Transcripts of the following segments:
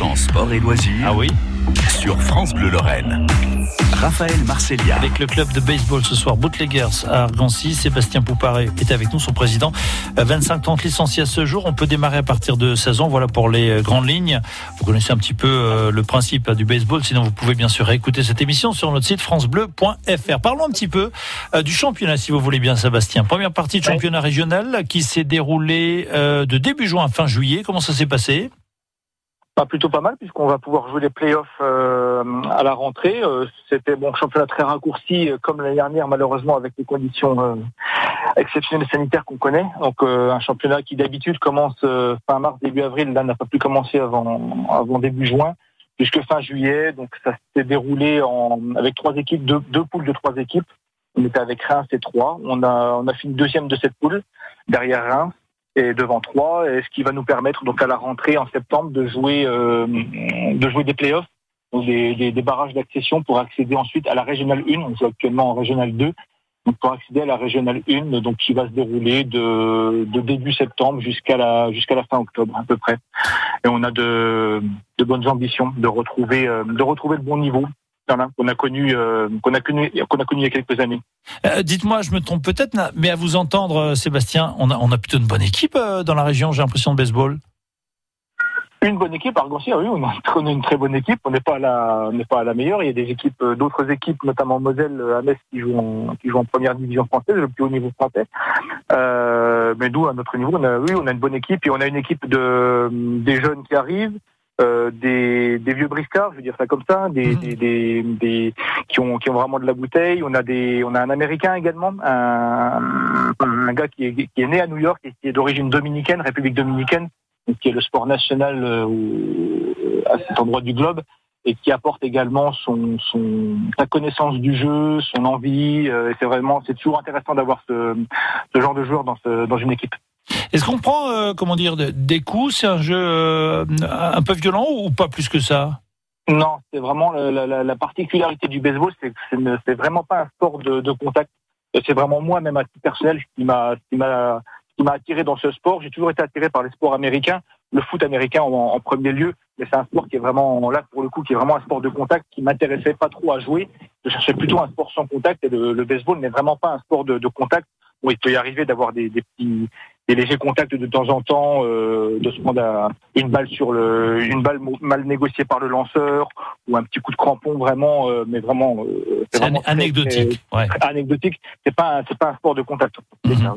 100% sport et loisirs. Ah oui Sur France Bleu Lorraine. Raphaël Marcelia. Avec le club de baseball ce soir, Bootleggers à Argancy. Sébastien Pouparé est avec nous, son président. 25-30 licenciés à ce jour. On peut démarrer à partir de 16 ans. Voilà pour les euh, grandes lignes. Vous connaissez un petit peu euh, le principe hein, du baseball. Sinon, vous pouvez bien sûr écouter cette émission sur notre site francebleu.fr. Parlons un petit peu euh, du championnat, si vous voulez bien, Sébastien. Première partie de championnat régional qui s'est déroulée de début juin à fin juillet. Comment ça s'est passé? Pas plutôt pas mal puisqu'on va pouvoir jouer les playoffs euh, à la rentrée. Euh, c'était bon championnat très raccourci euh, comme l'année dernière malheureusement avec les conditions exceptionnelles sanitaires qu'on connaît. Donc un championnat qui d'habitude commence fin mars début avril là n'a pas pu commencer avant avant début juin jusque fin juillet. Donc ça s'est déroulé en avec trois équipes deux, deux poules de trois équipes. On était avec Reims et trois. On a on a fini deuxième de cette poule derrière Reims devant trois, et ce qui va nous permettre donc à la rentrée en septembre de jouer euh, de jouer des playoffs, des, des barrages d'accession pour accéder ensuite à la régionale 1. On joue actuellement en régionale 2. Donc pour accéder à la régionale 1, donc qui va se dérouler de, de début septembre jusqu'à la jusqu'à la fin octobre à peu près. Et on a de, de bonnes ambitions de retrouver euh, de retrouver le bon niveau qu'on a connu euh, qu'on a connu qu'on a connu il y a quelques années. Euh, dites-moi, je me trompe peut-être, mais à vous entendre, euh, Sébastien, on a on a plutôt une bonne équipe dans la région. J'ai l'impression de baseball. Une bonne équipe, Argoncier, oui, on a, une très bonne équipe. On n'est pas à la, on n'est pas à la meilleure. Il y a des équipes, d'autres équipes, notamment Moselle, à Metz, qui jouent en, qui jouent en première division française, le plus haut niveau français. Euh, mais nous, à notre niveau, on a, oui, on a une bonne équipe et on a une équipe de des jeunes qui arrivent, euh, des, des, vieux briscards, je veux dire ça comme ça, des, mhm. des, des, qui ont qui ont vraiment de la bouteille. On a des on a un américain également, un, un gars qui est, qui est né à New York et qui est d'origine dominicaine, République dominicaine, qui est le sport national euh, à cet endroit du globe et qui apporte également son, son sa connaissance du jeu, son envie. Euh, et c'est vraiment c'est toujours intéressant d'avoir ce, ce genre de joueur dans ce, dans une équipe. Est-ce qu'on prend, euh, comment dire, des coups C'est un jeu euh, un peu violent ou pas plus que ça? Non, c'est vraiment la, la, la, particularité du baseball, c'est que c'est vraiment pas un sport de, contact. C'est vraiment moi, même à titre personnel, qui m'a qui m'a attiré dans ce sport. J'ai toujours été attiré par les sports américains, le foot américain en, premier lieu, mais c'est un sport qui est vraiment là pour le coup, qui est vraiment un sport de contact qui m'intéressait pas trop à jouer. Je cherchais plutôt un sport sans contact et le, baseball n'est vraiment pas un sport de, contact où il peut y arriver d'avoir des, des petits des légers contacts de temps en temps, euh, de se prendre une balle sur le, une balle mal négociée par le lanceur ou un petit coup de crampon vraiment, euh, mais vraiment. Euh, c'est anecdotique. ouais. Anecdotique. C'est pas, c'est pas un sport de contact. Mhm.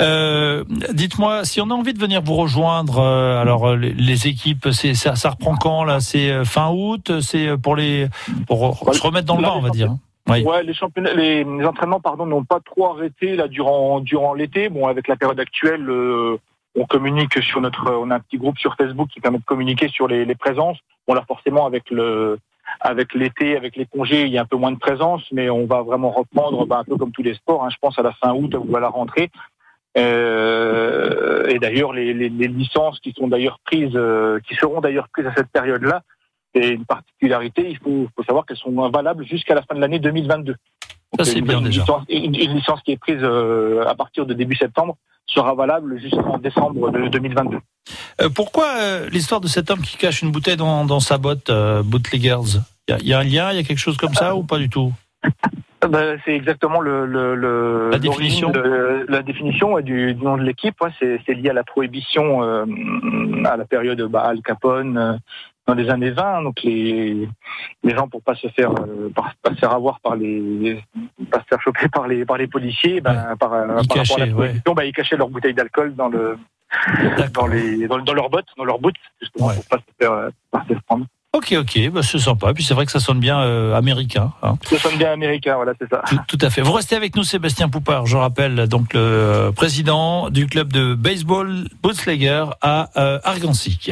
Euh, dites-moi, si on a envie de venir vous rejoindre, alors les, équipes, c'est ça, ça reprend quand là? C'est fin août, c'est pour les pour se remettre dans le bain, on va dire. Ouais, les championnats, les, entraînements, pardon, n'ont pas trop arrêté là durant durant l'été. Bon, avec la période actuelle, euh, on communique sur notre, on a un petit groupe sur Facebook qui permet de communiquer sur les, les présences. Bon là, forcément, avec le avec l'été, avec les congés, il y a un peu moins de présence, mais on va vraiment reprendre, bah, un peu comme tous les sports. Hein, je pense à la fin août à la rentrée. Euh, et d'ailleurs, les, les, les, licences qui sont d'ailleurs prises, euh, qui seront d'ailleurs prises à cette période-là, c'est une particularité. Il faut, faut savoir qu'elles sont valables jusqu'à la fin de l'année 2022. Ça, c'est bien une déjà. Licence, une, licence qui est prise euh, à partir de début septembre sera valable jusqu'en décembre de 2022. Euh, pourquoi euh, l'histoire de cet homme qui cache une bouteille dans, dans sa botte, Bootleggers? Il y, y, a un lien, il y a quelque chose comme ça ou pas du tout? Ben, c'est exactement le, le, le la définition, de, la définition du, du nom de l'équipe. Ouais, c'est lié à la prohibition à la période bah, Al Capone, dans les années 20. Donc les, les gens pour pas se faire euh, pas se faire avoir par les pas se faire choper par les par les policiers, ben, par, euh, ils par cachaient, rapport à la ben, ils cachaient leur bouteille d'alcool dans le dans les dans, dans leurs bottes, dans leurs boots, justement ouais. pour pas se faire, euh, pas se faire prendre. Ok, ok, bah, c'est sympa. Et puis c'est vrai que ça sonne bien euh, américain. Hein. Ça sonne bien américain, voilà, c'est ça. Tout, tout, à fait. Vous restez avec nous, Sébastien Poupard. Je rappelle donc le président du club de baseball Bootslager à euh, Argancy.